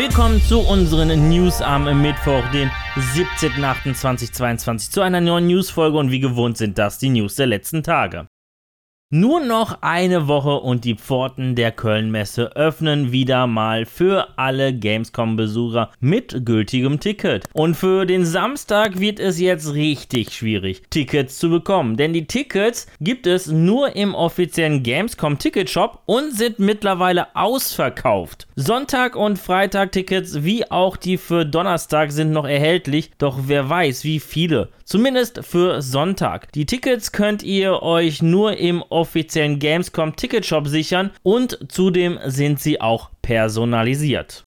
Willkommen zu unseren News am Mittwoch, den 17.08.2022, zu einer neuen News-Folge und wie gewohnt sind das die News der letzten Tage. Nur noch eine Woche und die Pforten der Köln-Messe öffnen wieder mal für alle Gamescom-Besucher mit gültigem Ticket. Und für den Samstag wird es jetzt richtig schwierig, Tickets zu bekommen, denn die Tickets gibt es nur im offiziellen Gamescom Ticketshop und sind mittlerweile ausverkauft. Sonntag und Freitag Tickets wie auch die für Donnerstag sind noch erhältlich, doch wer weiß, wie viele. Zumindest für Sonntag. Die Tickets könnt ihr euch nur im Gamescom Ticketshop sichern und zudem sind sie auch personalisiert.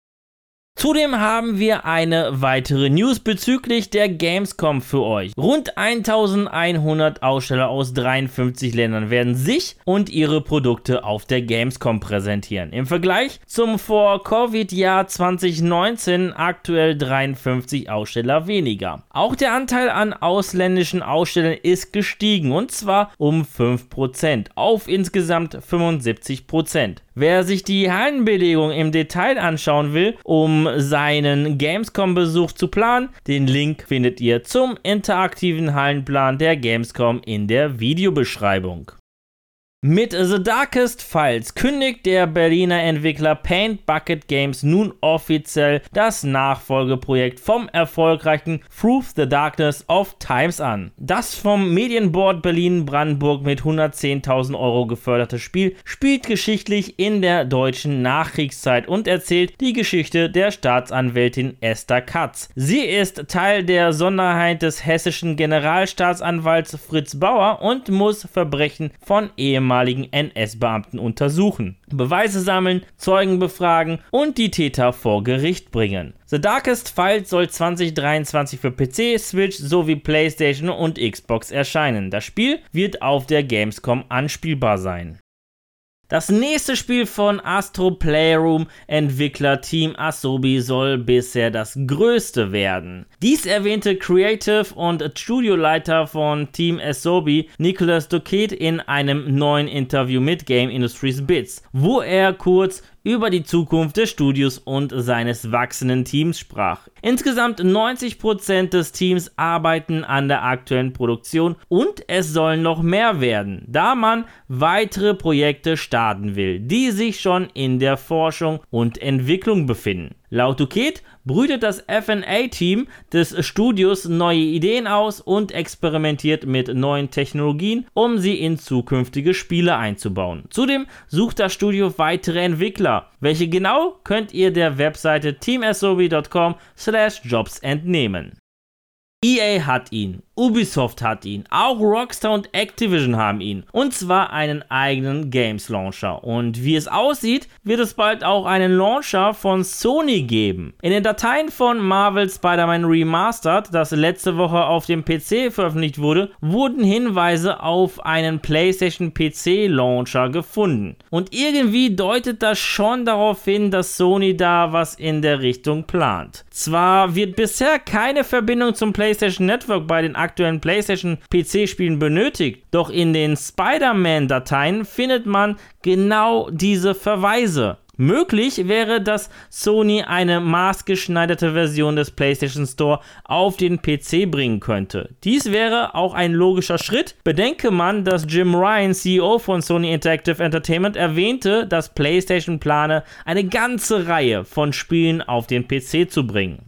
Zudem haben wir eine weitere News bezüglich der Gamescom für euch. Rund 1100 Aussteller aus 53 Ländern werden sich und ihre Produkte auf der Gamescom präsentieren. Im Vergleich zum Vor-Covid-Jahr 2019 aktuell 53 Aussteller weniger. Auch der Anteil an ausländischen Ausstellern ist gestiegen und zwar um 5% auf insgesamt 75%. Wer sich die Hallenbelegung im Detail anschauen will, um seinen Gamescom-Besuch zu planen, den Link findet ihr zum interaktiven Hallenplan der Gamescom in der Videobeschreibung. Mit The Darkest Files kündigt der Berliner Entwickler Paint Bucket Games nun offiziell das Nachfolgeprojekt vom erfolgreichen Through the Darkness of Times an. Das vom Medienboard Berlin-Brandenburg mit 110.000 Euro geförderte Spiel spielt geschichtlich in der deutschen Nachkriegszeit und erzählt die Geschichte der Staatsanwältin Esther Katz. Sie ist Teil der Sonderheit des hessischen Generalstaatsanwalts Fritz Bauer und muss Verbrechen von ehemaligen ehemaligen NS-Beamten untersuchen, Beweise sammeln, Zeugen befragen und die Täter vor Gericht bringen. The Darkest Files soll 2023 für PC, Switch sowie PlayStation und Xbox erscheinen. Das Spiel wird auf der Gamescom anspielbar sein. Das nächste Spiel von Astro Playroom Entwickler Team Asobi soll bisher das größte werden. Dies erwähnte Creative und Studioleiter von Team Asobi Nicholas Duquette in einem neuen Interview mit Game Industries Bits, wo er kurz über die Zukunft des Studios und seines wachsenden Teams sprach. Insgesamt 90% des Teams arbeiten an der aktuellen Produktion und es sollen noch mehr werden, da man weitere Projekte starten will, die sich schon in der Forschung und Entwicklung befinden. Laut Duquette brütet das FA-Team des Studios neue Ideen aus und experimentiert mit neuen Technologien, um sie in zukünftige Spiele einzubauen. Zudem sucht das Studio weitere Entwickler. Welche genau könnt ihr der Webseite teamsob.com/jobs entnehmen. EA hat ihn Ubisoft hat ihn, auch Rockstar und Activision haben ihn. Und zwar einen eigenen Games Launcher. Und wie es aussieht, wird es bald auch einen Launcher von Sony geben. In den Dateien von Marvel Spider-Man Remastered, das letzte Woche auf dem PC veröffentlicht wurde, wurden Hinweise auf einen PlayStation PC Launcher gefunden. Und irgendwie deutet das schon darauf hin, dass Sony da was in der Richtung plant. Zwar wird bisher keine Verbindung zum PlayStation Network bei den aktuellen PlayStation PC-Spielen benötigt. Doch in den Spider-Man-Dateien findet man genau diese Verweise. Möglich wäre, dass Sony eine maßgeschneiderte Version des PlayStation Store auf den PC bringen könnte. Dies wäre auch ein logischer Schritt. Bedenke man, dass Jim Ryan, CEO von Sony Interactive Entertainment, erwähnte, dass PlayStation plane, eine ganze Reihe von Spielen auf den PC zu bringen.